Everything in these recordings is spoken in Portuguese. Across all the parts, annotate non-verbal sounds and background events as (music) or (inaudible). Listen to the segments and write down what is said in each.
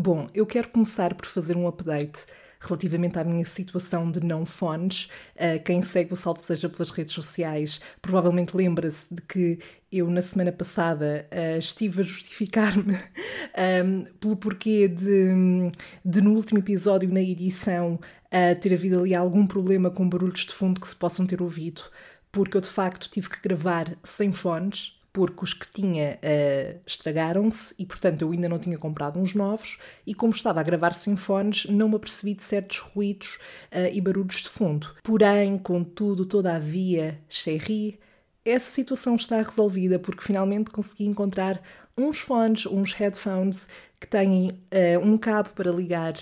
Bom, eu quero começar por fazer um update relativamente à minha situação de não fones. Uh, quem segue o Salve Seja pelas redes sociais provavelmente lembra-se de que eu, na semana passada, uh, estive a justificar-me (laughs) pelo porquê de, de, no último episódio, na edição, uh, ter havido ali algum problema com barulhos de fundo que se possam ter ouvido, porque eu de facto tive que gravar sem fones porque os que tinha uh, estragaram-se e, portanto, eu ainda não tinha comprado uns novos. E como estava a gravar sem fones, não me apercebi de certos ruídos uh, e barulhos de fundo. Porém, contudo, todavia, chéri, essa situação está resolvida porque finalmente consegui encontrar uns fones, uns headphones que têm uh, um cabo para ligar,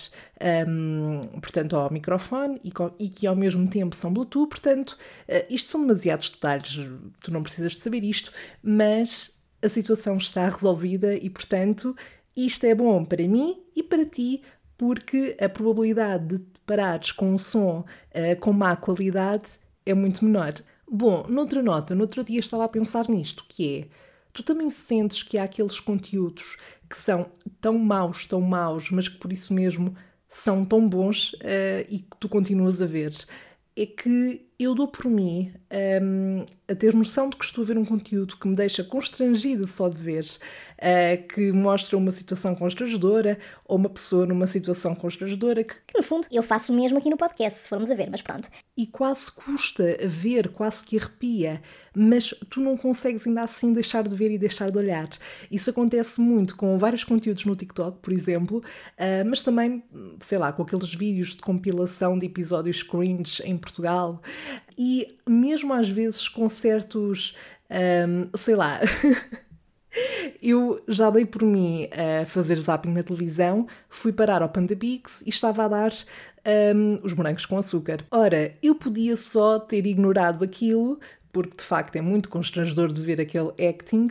um, ehm, portanto, ao microfone e, e, que ao mesmo tempo são Bluetooth. Portanto, uh, isto são demasiados detalhes, tu não precisas de saber isto, mas a situação está resolvida e, portanto, isto é bom para mim e para ti, porque a probabilidade de te parares com um som uh, com má qualidade é muito menor. Bom, noutra nota, no outro dia estava a pensar nisto, que é, tu também sentes que há aqueles conteúdos que são tão maus, tão maus, mas que por isso mesmo são tão bons uh, e que tu continuas a ver. É que eu dou por mim um, a ter noção de que estou a ver um conteúdo que me deixa constrangida só de ver uh, que mostra uma situação constrangedora ou uma pessoa numa situação constrangedora que... No fundo, eu faço o mesmo aqui no podcast, se formos a ver, mas pronto. E quase custa a ver, quase que arrepia, mas tu não consegues ainda assim deixar de ver e deixar de olhar. Isso acontece muito com vários conteúdos no TikTok, por exemplo, uh, mas também, sei lá, com aqueles vídeos de compilação de episódios cringe em Portugal e mesmo às vezes com certos, um, ah, sei lá, (laughs) Eu já dei por mim a fazer zapping na televisão, fui parar ao Panda Pix e estava a dar um, os morangos com açúcar. Ora, eu podia só ter ignorado aquilo, porque de facto é muito constrangedor de ver aquele acting,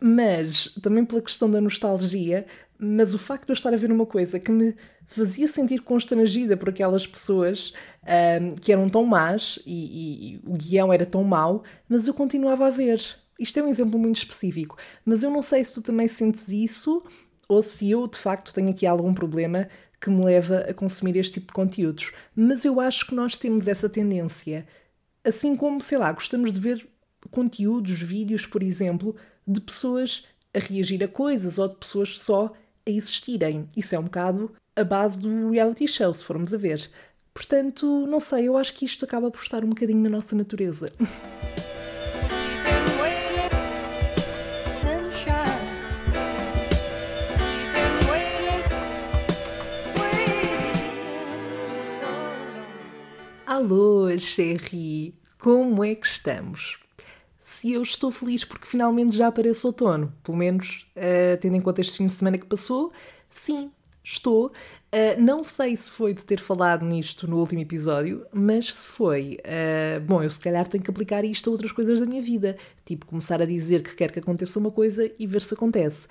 mas também pela questão da nostalgia, mas o facto de eu estar a ver uma coisa que me fazia sentir constrangida por aquelas pessoas um, que eram tão más e, e, e o guião era tão mau, mas eu continuava a ver. Isto é um exemplo muito específico, mas eu não sei se tu também sentes isso ou se eu de facto tenho aqui algum problema que me leva a consumir este tipo de conteúdos. Mas eu acho que nós temos essa tendência. Assim como, sei lá, gostamos de ver conteúdos, vídeos, por exemplo, de pessoas a reagir a coisas ou de pessoas só a existirem. Isso é um bocado a base do reality show, se formos a ver. Portanto, não sei, eu acho que isto acaba por estar um bocadinho na nossa natureza. (laughs) Alô, Sherry! Como é que estamos? Se eu estou feliz porque finalmente já aparece outono, pelo menos uh, tendo em conta este fim de semana que passou, sim, estou. Uh, não sei se foi de ter falado nisto no último episódio, mas se foi, uh, bom, eu se calhar tenho que aplicar isto a outras coisas da minha vida, tipo começar a dizer que quer que aconteça uma coisa e ver se acontece.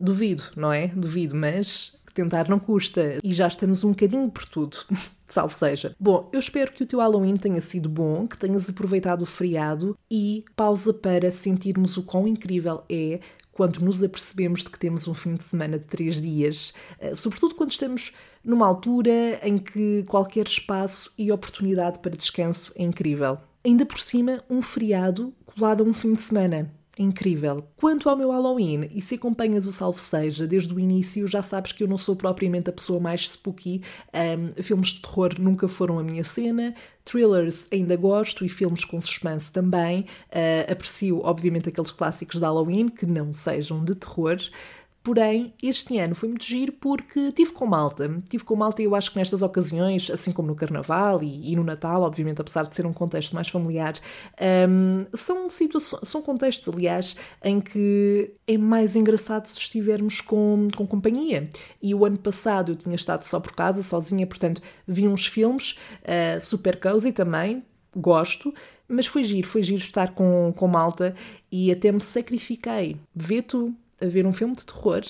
Duvido, não é? Duvido, mas tentar não custa. E já estamos um bocadinho por tudo. (laughs) Salve seja. Bom, eu espero que o teu Halloween tenha sido bom, que tenhas aproveitado o feriado e pausa para sentirmos o quão incrível é quando nos apercebemos de que temos um fim de semana de três dias, eh, sobretudo quando estamos numa altura em que qualquer espaço e oportunidade para descanso é incrível. Ainda por cima, um feriado colado a um fim de semana incrível. Quanto ao meu Halloween, e se acompanhas o Salve Seja desde o início, já sabes que eu não sou propriamente a pessoa mais spooky. Um, filmes de terror nunca foram a minha cena. Thrillers ainda gosto e filmes com suspense também. Uh, aprecio, obviamente, aqueles clássicos de Halloween que não sejam de terror. Porém, este ano foi muito giro porque tive com malta. Tive com malta e eu acho que nestas ocasiões, assim como no Carnaval e, e no Natal, obviamente, apesar de ser um contexto mais familiar, um, são situações, são contextos, aliás, em que é mais engraçado se estivermos com, com companhia. E o ano passado eu tinha estado só por casa, sozinha, portanto, vi uns filmes uh, super cozy também, gosto, mas foi giro, foi giro estar com, com malta e até me sacrifiquei. Vê tu, a ver um filme de terror,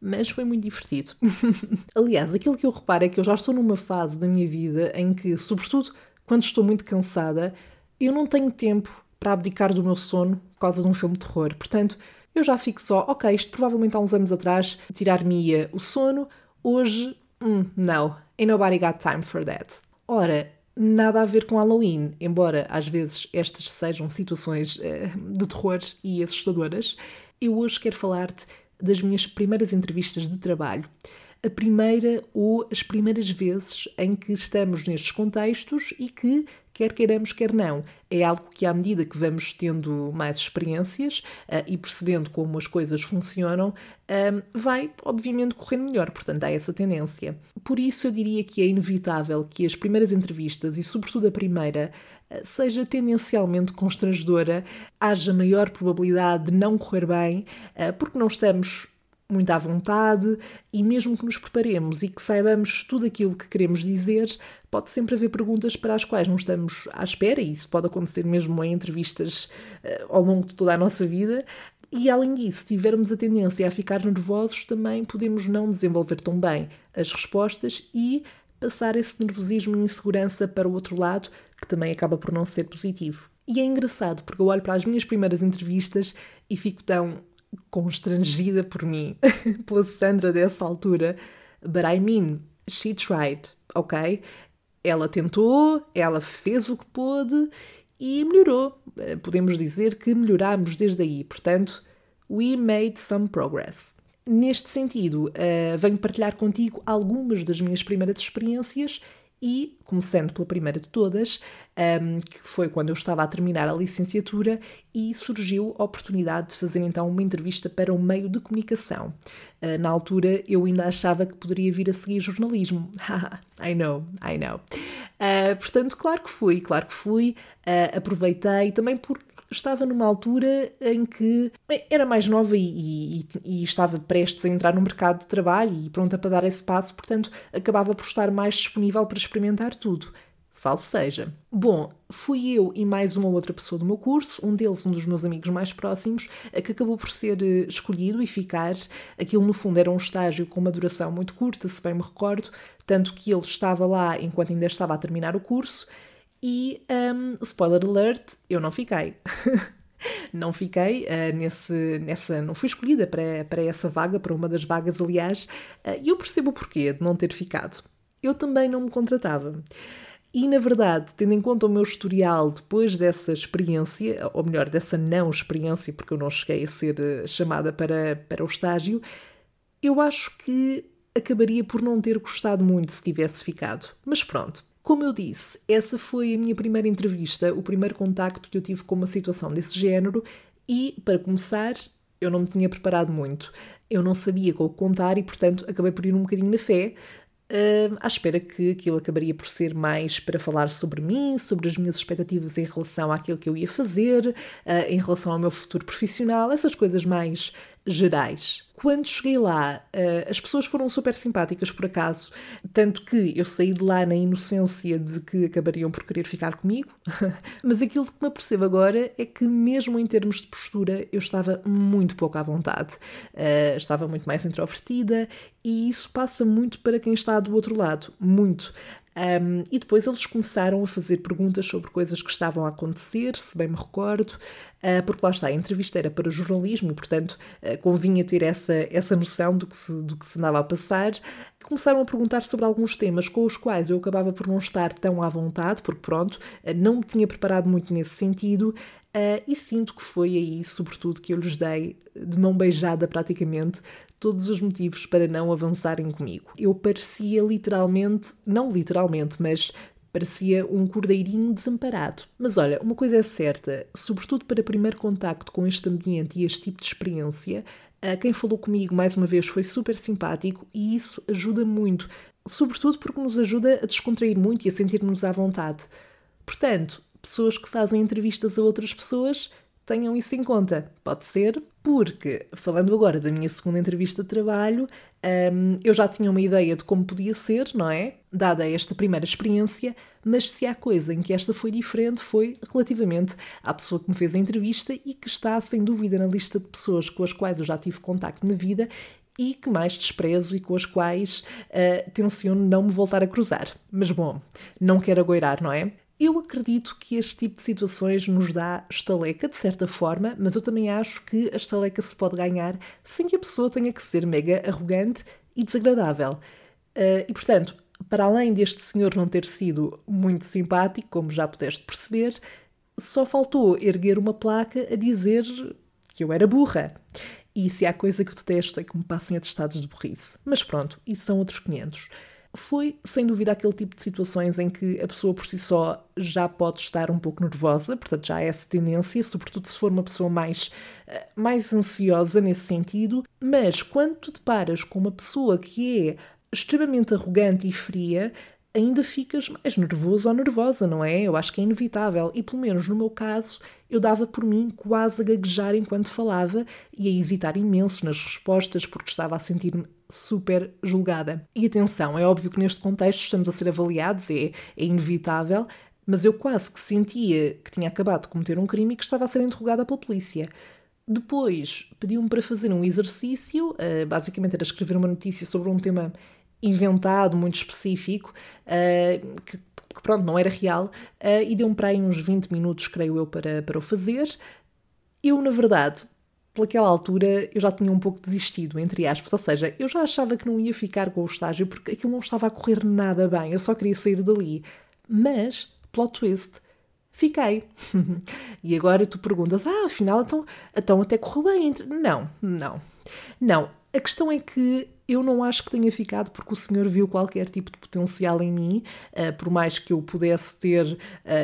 mas foi muito divertido. (laughs) Aliás, aquilo que eu reparo é que eu já estou numa fase da minha vida em que, sobretudo quando estou muito cansada, eu não tenho tempo para abdicar do meu sono por causa de um filme de terror. Portanto, eu já fico só, ok, isto provavelmente há uns anos atrás tirar-me-ia o sono, Hoje, hum, não, ain't nobody got time for that. Ora, nada a ver com Halloween, embora às vezes estas sejam situações uh, de terror e assustadoras, eu hoje quero falar-te das minhas primeiras entrevistas de trabalho a primeira ou as primeiras vezes em que estamos nestes contextos e que, quer queiramos, quer não, é algo que, à medida que vamos tendo mais experiências uh, e percebendo como as coisas funcionam, uh, vai, obviamente, correndo melhor. Portanto, há essa tendência. Por isso, eu diria que é inevitável que as primeiras entrevistas, e sobretudo a primeira, seja tendencialmente constrangedora, haja maior probabilidade de não correr bem, porque não estamos muito à vontade e mesmo que nos preparemos e que saibamos tudo aquilo que queremos dizer, pode sempre haver perguntas para as quais não estamos à espera, e isso pode acontecer mesmo em entrevistas uh, ao longo de toda a nossa vida. E além disso, se tivermos a tendência a ficar nervosos, também podemos não desenvolver tão bem as respostas e passar esse nervosismo e insegurança para o outro lado, que também acaba por não ser positivo. E é engraçado porque eu olho para as minhas primeiras entrevistas e fico tão constrangida por mim, (laughs) pela Sandra dessa altura. But I mean, she tried, ok? Ela tentou, ela fez o que pôde e melhorou. Eh, podemos dizer que melhoramos desde aí. Portanto, we made some progress. Neste sentido, uh, venho partilhar contigo algumas das minhas primeiras experiências e, começando pela primeira de todas, um, que foi quando eu estava a terminar a licenciatura e surgiu a oportunidade de fazer então uma entrevista para um meio de comunicação. Uh, na altura eu ainda achava que poderia vir a seguir jornalismo. (laughs) I know, I know. Uh, portanto, claro que fui, claro que fui, uh, aproveitei também porque estava numa altura em que era mais nova e, e, e, estava prestes a entrar no mercado de trabalho e pronta para dar esse passo, portanto acabava por estar mais disponível para experimentar tudo. Salve seja. Bom, fui eu e mais uma outra pessoa do meu curso, um deles, um dos meus amigos mais próximos, que acabou por ser eh, escolhido e ficar. Aquilo, no fundo, era um estágio com uma duração muito curta, se bem me recordo, tanto que ele estava lá enquanto ainda estava a terminar o curso e, um, spoiler alert, eu não fiquei. (laughs) não fiquei uh, nesse, nessa. Não fui escolhida para, para essa vaga, para uma das vagas, aliás, uh, e eu percebo o porquê de não ter ficado. Eu também não me contratava. E, na verdade, tendo em conta o meu historial depois dessa experiência, ou melhor, dessa não experiência, porque eu não cheguei a ser uh, chamada para, para o estágio, eu acho que acabaria por não ter gostado muito se tivesse ficado. Mas pronto, como eu disse, essa foi a minha primeira entrevista, o primeiro contacto que eu tive com uma situação desse género e, para começar, eu não me tinha preparado muito. Eu não sabia com o contar e, portanto, acabei por ir um bocadinho na fé, à espera que aquilo acabaria por ser mais para falar sobre mim, sobre as minhas expectativas em relação àquilo que eu ia fazer, uh, em relação ao meu futuro profissional, essas coisas mais gerais. Quando cheguei lá, uh, as pessoas foram super simpáticas por acaso, tanto que eu saí de lá na inocência de que acabariam por querer ficar comigo, (laughs) mas aquilo que me apercebo agora é que, mesmo em termos de postura, eu estava muito pouco à vontade, uh, estava muito mais introvertida e isso passa muito para quem está do outro lado, muito. Um, e depois eles começaram a fazer perguntas sobre coisas que estavam a acontecer, se bem me recordo, uh, porque lá está, a entrevista era para jornalismo portanto, uh, convinha ter essa, essa noção do que, se, do que se andava a passar. Começaram a perguntar sobre alguns temas com os quais eu acabava por não estar tão à vontade, porque, pronto, uh, não me tinha preparado muito nesse sentido. e sinto que foi aí, sobretudo, que eu lhes dei de mão beijada praticamente todos os motivos para não avançarem comigo. Eu parecia literalmente, não literalmente, mas parecia um cordeirinho desamparado. Mas olha, uma coisa é certa, sobretudo para primeiro contacto com este ambiente e este tipo de experiência, quem falou comigo mais uma vez foi super simpático e isso ajuda muito, sobretudo porque nos ajuda a descontrair muito e a sentir-nos à vontade. Portanto, pessoas que fazem entrevistas a outras pessoas tenham isso em conta. Pode ser porque, falando agora da minha segunda entrevista de trabalho, um, eu já tinha uma ideia de como podia ser, não é? Dada esta primeira experiência, mas se há coisa em que esta foi diferente foi relativamente à pessoa que me fez a entrevista e que está, sem dúvida, na lista de pessoas com as quais eu já tive contacto na vida e que mais desprezo e com as quais uh, tenciono não me voltar a cruzar. Mas bom, não quero agoirar, não é? Eu acredito que este tipo de situações nos dá estaleca, de certa forma, mas eu também acho que a estaleca se pode ganhar sem que a pessoa tenha que ser mega arrogante e desagradável. Uh, e portanto, para além deste senhor não ter sido muito simpático, como já pudeste perceber, só faltou erguer uma placa a dizer que eu era burra. E se há coisa que eu detesto é que me passem atestados de burrice. Mas pronto, isso são outros 500. Foi, sem dúvida, aquele tipo de situações em que a pessoa por si só já pode estar um pouco nervosa, portanto já há essa tendência, sobretudo se for uma pessoa mais, eh, mais ansiosa nesse sentido. Mas quando tu te paras com uma pessoa que é extremamente arrogante e fria, ainda ficas mais nervoso ou nervosa, não é? Eu acho que é inevitável. E pelo menos no meu caso, eu dava por mim quase a gaguejar enquanto falava e a hesitar imenso nas respostas porque estava a sentir-me super julgada. E atenção, é óbvio que neste contexto estamos a ser avaliados, é, é inevitável, mas eu quase que sentia que tinha acabado de cometer um crime e que estava a ser interrogada pela polícia. Depois pediu-me para fazer um exercício, uh, basicamente era escrever uma notícia sobre um tema inventado, muito específico, uh, que, que, pronto, não era real, uh, e deu-me para aí uns 20 minutos, creio eu, para, para o fazer. Eu, na verdade, pelaquela altura, eu já tinha um pouco desistido, entre aspas, ou seja, eu já achava que não ia ficar com o estágio porque aquilo não estava a correr nada bem, eu só queria sair dali. Mas, plot twist, fiquei. (laughs) e agora tu perguntas, ah, afinal, então, então até correu bem. Não, não. Não, a questão é que eu não acho que tenha ficado porque o senhor viu qualquer tipo de potencial em mim, uh, por mais que eu pudesse ter uh,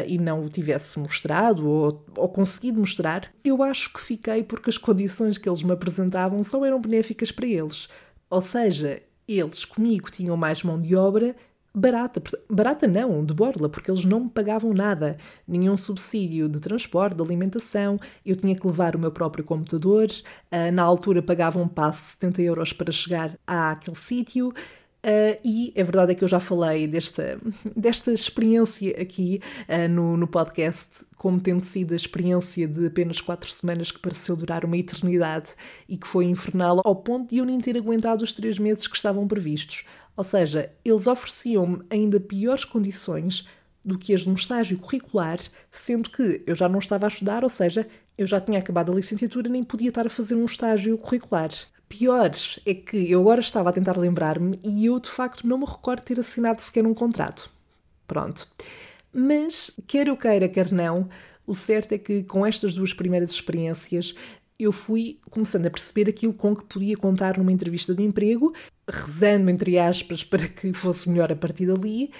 e não o tivesse mostrado ou, ou conseguido mostrar. Eu acho que fiquei porque as condições que eles me apresentavam só eram benéficas para eles. Ou seja, eles comigo tinham mais mão de obra barata. Barata não, de borla, porque eles não me pagavam nada. Nenhum subsídio de transporte, de alimentação. Eu tinha que levar o meu próprio computador. Uh, na altura pagavam um de 70 euros para chegar àquele sítio. Uh, e a verdade é que eu já falei desta, (laughs) desta experiência aqui uh, no, no podcast, como tendo sido a experiência de apenas quatro semanas que pareceu durar uma eternidade e que foi infernal ao ponto de eu nem ter aguentado os três meses que estavam previstos. Ou seja, eles ofereciam-me ainda piores condições do que as de um estágio curricular, sendo que eu já não estava a estudar, ou seja, eu já tinha acabado a licenciatura nem podia estar a fazer um estágio curricular. Piores é que eu agora estava a tentar lembrar-me e eu de facto não me recordo ter assinado sequer um contrato. Pronto. Mas, quer eu queira, quer não, o certo é que com estas duas primeiras experiências eu fui começando a perceber aquilo com que podia contar numa entrevista de emprego, rezando, entre aspas, para que fosse melhor a partir dali.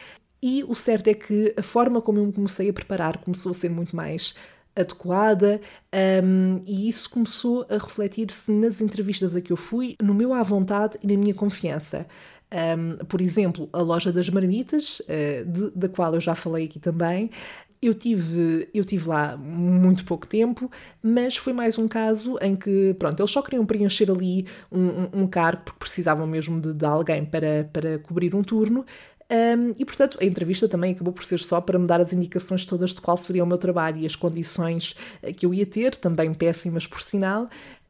E o certo é que a forma como eu me comecei a preparar começou a ser muito mais adequada um, e isso começou a refletir-se nas entrevistas a que eu fui, no meu à vontade e na minha confiança. Um, por exemplo, a loja das marmitas, uh, de, da qual eu já falei aqui também, eu tive, eu tive lá muito pouco tempo, mas foi mais um caso em que, pronto, eles só queriam preencher ali um, um, um cargo porque precisavam mesmo de, de, alguém para, para cobrir um turno. Um, e portanto, a entrevista também acabou por ser só para me dar as indicações todas de qual seria o meu trabalho e as condições eh, que eu ia ter, também péssimas por sinal,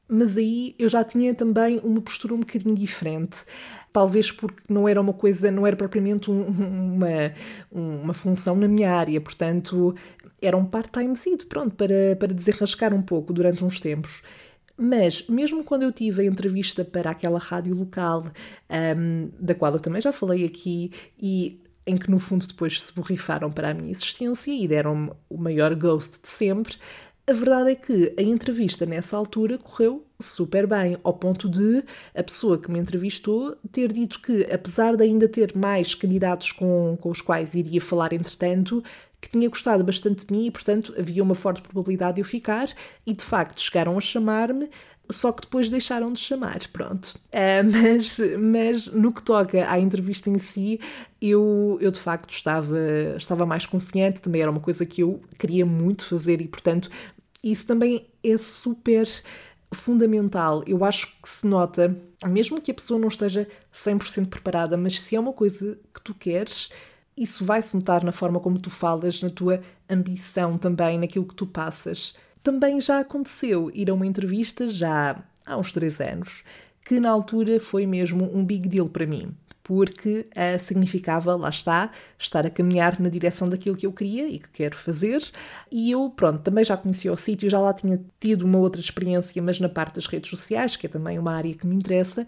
mas aí eu já tinha também uma postura um bocadinho diferente talvez porque não era uma coisa, não era propriamente um, uma, uma função na minha área, portanto era um part-timezito, pronto, para, para desenrascar um pouco durante uns tempos. Mas, mesmo quando eu tive a entrevista para aquela rádio local, um, da qual eu também já falei aqui, e em que no fundo depois se borrifaram para a minha existência e deram-me o maior ghost de sempre, a verdade é que a entrevista nessa altura correu super bem, ao ponto de a pessoa que me entrevistou ter dito que, apesar de ainda ter mais candidatos com, com os quais iria falar entretanto, que tinha gostado bastante de mim e, portanto, havia uma forte probabilidade de eu ficar, e de facto chegaram a chamar-me, só que depois deixaram de chamar, pronto. Uh, (laughs) mas, mas no que toca à entrevista em si, eu, eu de facto estava, estava mais confiante, também era uma coisa que eu queria muito fazer e, portanto, isso também é super fundamental. Eu acho que se nota, mesmo que a pessoa não esteja 100% preparada, mas se é uma coisa que tu queres, isso vai se notar na forma como tu falas, na tua ambição também, naquilo que tu passas. Também já aconteceu ir a uma entrevista já há uns três anos, que na altura foi mesmo um big deal para mim porque uh, significava, lá está, estar a caminhar na direção daquilo que eu queria e que quero fazer. E eu, pronto, também já conhecia o sítio, já lá tinha tido uma outra experiência, mas na parte das redes sociais, que é também uma área que me interessa.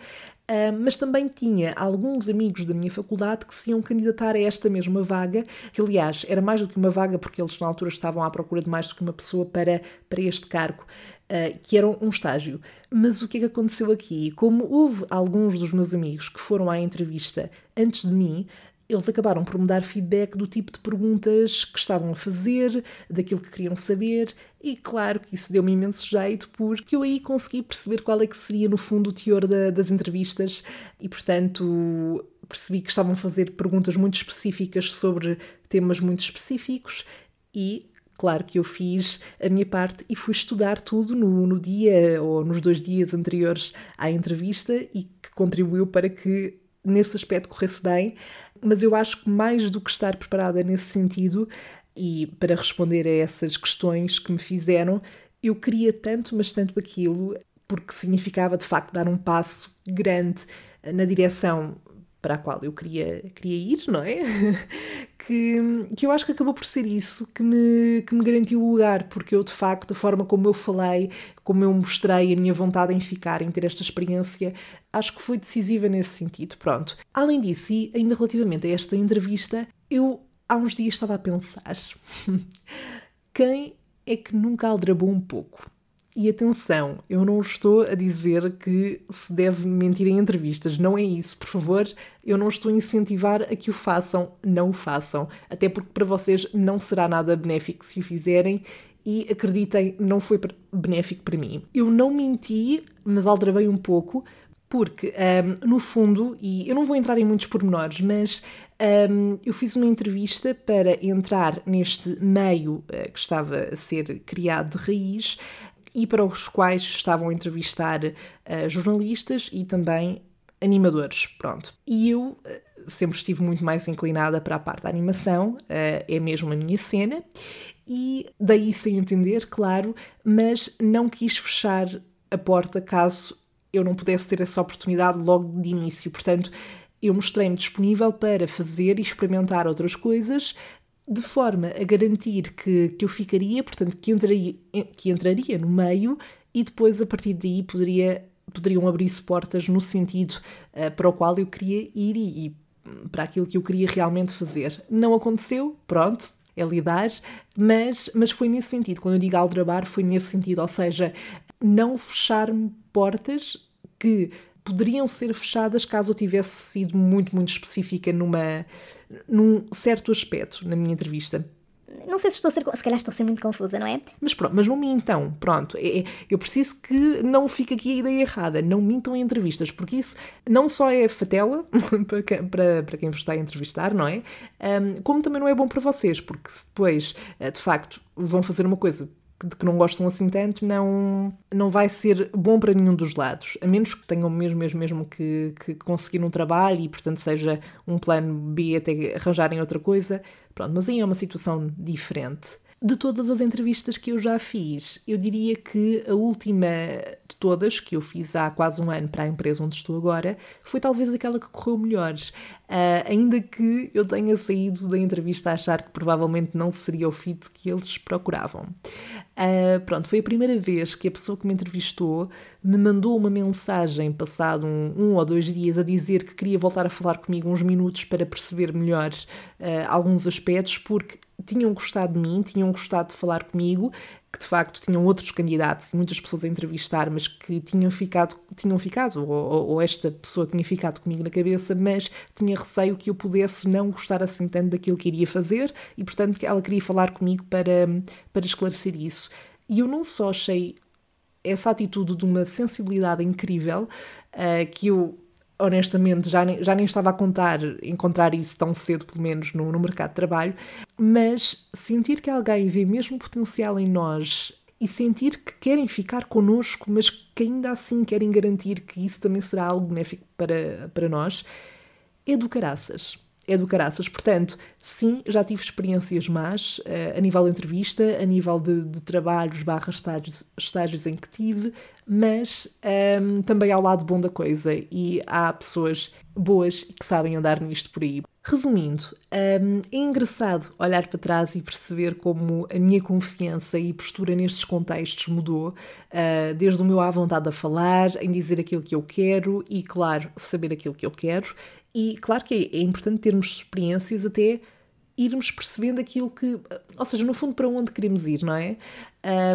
Uh, mas também tinha alguns amigos da minha faculdade que se iam candidatar a esta mesma vaga, que aliás era mais do que uma vaga, porque eles na altura estavam à procura de mais do que uma pessoa para, para este cargo. Uh, que era um estágio. Mas o que é que aconteceu aqui? Como houve alguns dos meus amigos que foram à entrevista antes de mim, eles acabaram por me dar feedback do tipo de perguntas que estavam a fazer, daquilo que queriam saber, e claro que isso deu-me imenso jeito, porque eu aí consegui perceber qual é que seria, no fundo, o teor da, das entrevistas, e portanto percebi que estavam a fazer perguntas muito específicas sobre temas muito específicos, e Claro que eu fiz a minha parte e fui estudar tudo no, no, dia ou nos dois dias anteriores à entrevista e que contribuiu para que nesse aspecto corresse bem. Mas eu acho que mais do que estar preparada nesse sentido, e para responder a essas questões que me fizeram, eu queria tanto, mas tanto aquilo, porque significava de facto dar um passo grande na direção para a qual eu queria, queria ir, não é? (laughs) que, que eu acho que acabou por ser isso que me, que me garantiu o lugar, porque eu, de facto, a forma como eu falei, como eu mostrei a minha vontade em ficar, em ter esta experiência, acho que foi decisiva nesse sentido. Pronto. Além disso, e ainda relativamente a esta entrevista, eu há uns dias estava a pensar: (laughs) quem é que nunca aldrabou um pouco? E atenção, eu não estou a dizer que se deve mentir em entrevistas, não é isso, por favor. Eu não estou a incentivar a que o façam, não o façam. Até porque para vocês não será nada benéfico se o fizerem e acreditem, não foi benéfico para mim. Eu não menti, mas aldrabei um pouco, porque um, no fundo, e eu não vou entrar em muitos pormenores, mas um, eu fiz uma entrevista para entrar neste meio uh, que estava a ser criado de raiz e para os quais estavam a entrevistar uh, jornalistas e também animadores, pronto. E eu uh, sempre estive muito mais inclinada para a parte da animação, uh, é mesmo a minha cena, e daí sem entender, claro, mas não quis fechar a porta caso eu não pudesse ter essa oportunidade logo de início. Portanto, eu mostrei-me disponível para fazer e experimentar outras coisas, de forma a garantir que, que eu ficaria, portanto, que entraria, que entraria no meio e depois, a partir daí, poderia, poderiam abrir-se portas no sentido uh, para o qual eu queria ir e, e para aquilo que eu queria realmente fazer. Não aconteceu, pronto, é lidar, mas, mas foi nesse sentido. Quando eu digo aldrabar, foi nesse sentido, ou seja, não fechar-me portas que poderiam ser fechadas caso eu tivesse sido muito, muito específica numa, num certo aspecto na minha entrevista. Não sei se estou a ser. Se calhar estou a ser muito confusa, não é? Mas pronto, mas não mintam. Pronto. É, é, eu preciso que não fique aqui a ideia errada. Não mintam em entrevistas, porque isso não só é fatela (laughs) para, para, para quem vos está a entrevistar, não é? Como também não é bom para vocês, porque depois, eh, de facto, vão fazer uma coisa de que não gostam assim tanto, não, não vai ser bom para nenhum dos lados, a menos que tenham mesmo, mesmo, mesmo que, que conseguir um trabalho e, portanto, seja um plano B até arranjarem outra coisa. Pronto, mas aí é uma situação diferente. De todas as entrevistas que eu já fiz, eu diria que a última de todas, que eu fiz há quase um ano para a empresa onde estou agora, foi talvez aquela que correu melhor. Uh, ainda que eu tenha saído da entrevista a achar que provavelmente não seria o fit que eles procuravam. Uh, pronto, foi a primeira vez que a pessoa que me entrevistou me mandou uma mensagem passado um, um ou dois dias a dizer que queria voltar a falar comigo uns minutos para perceber melhor uh, alguns aspectos, porque tinham gostado de mim, tinham gostado de falar comigo, que de facto tinham outros candidatos e muitas pessoas a entrevistar, mas que tinham ficado, tinham ficado ou, ou, esta pessoa tinha ficado comigo na cabeça, mas tinha receio que eu pudesse não gostar assim tanto daquilo que iria fazer e, portanto, ela queria falar comigo para, para esclarecer isso. E eu não só achei essa atitude de uma sensibilidade incrível, uh, que eu honestamente, já nem, já nem estava a contar encontrar isso tão cedo, pelo menos no, no mercado de trabalho, mas sentir que alguém vê mesmo potencial em nós e sentir que querem ficar connosco, mas que ainda assim querem garantir que isso também será algo benéfico para, para nós, é do caraças. é do caraças. Portanto, sim, já tive experiências más uh, a nível de entrevista, a nível de, de trabalhos barra estágios, estágios em que tive, mas um, também há o lado bom da coisa e há pessoas boas que sabem andar nisto por aí. Resumindo, um, é engraçado olhar para trás e perceber como a minha confiança e postura nestes contextos mudou, uh, desde o meu à vontade a falar, em dizer aquilo que eu quero e, claro, saber aquilo que eu quero. E, claro que é, é importante termos experiências até irmos percebendo aquilo que, ou seja, no fundo, para onde queremos ir, não é?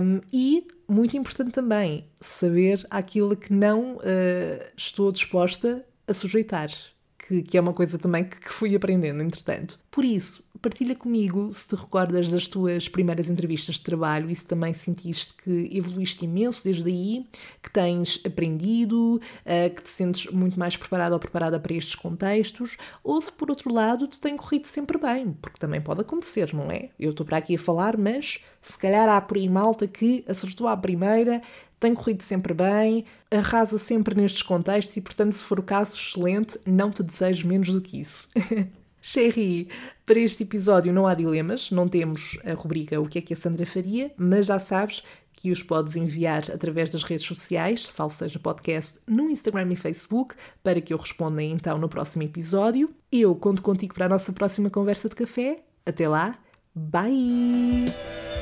Um, e, muito importante também, saber aquilo que não uh, estou disposta a sujeitar que, que é uma coisa também que, que fui aprendendo, entretanto. Por isso, partilha comigo se te recordas das tuas primeiras entrevistas de trabalho e se também sentiste que evoluíste imenso desde aí, que tens aprendido, uh, que te sentes muito mais preparado ou preparada para estes contextos, ou se por outro lado te tem corrido sempre bem, porque também pode acontecer, não é? Eu estou para aqui a falar, mas se calhar há por aí malta que acertou à primeira, tem corrido sempre bem, arrasa sempre nestes contextos e, portanto, se for o caso, excelente, não te desejo menos do que isso. (laughs) Sherry, para este episódio não há dilemas, não temos a rubrica O que é que a Sandra faria, mas já sabes que os podes enviar através das redes sociais, salvo seja podcast, no Instagram e Facebook, para que eu responda então no próximo episódio. Eu conto contigo para a nossa próxima conversa de café. Até lá, bye!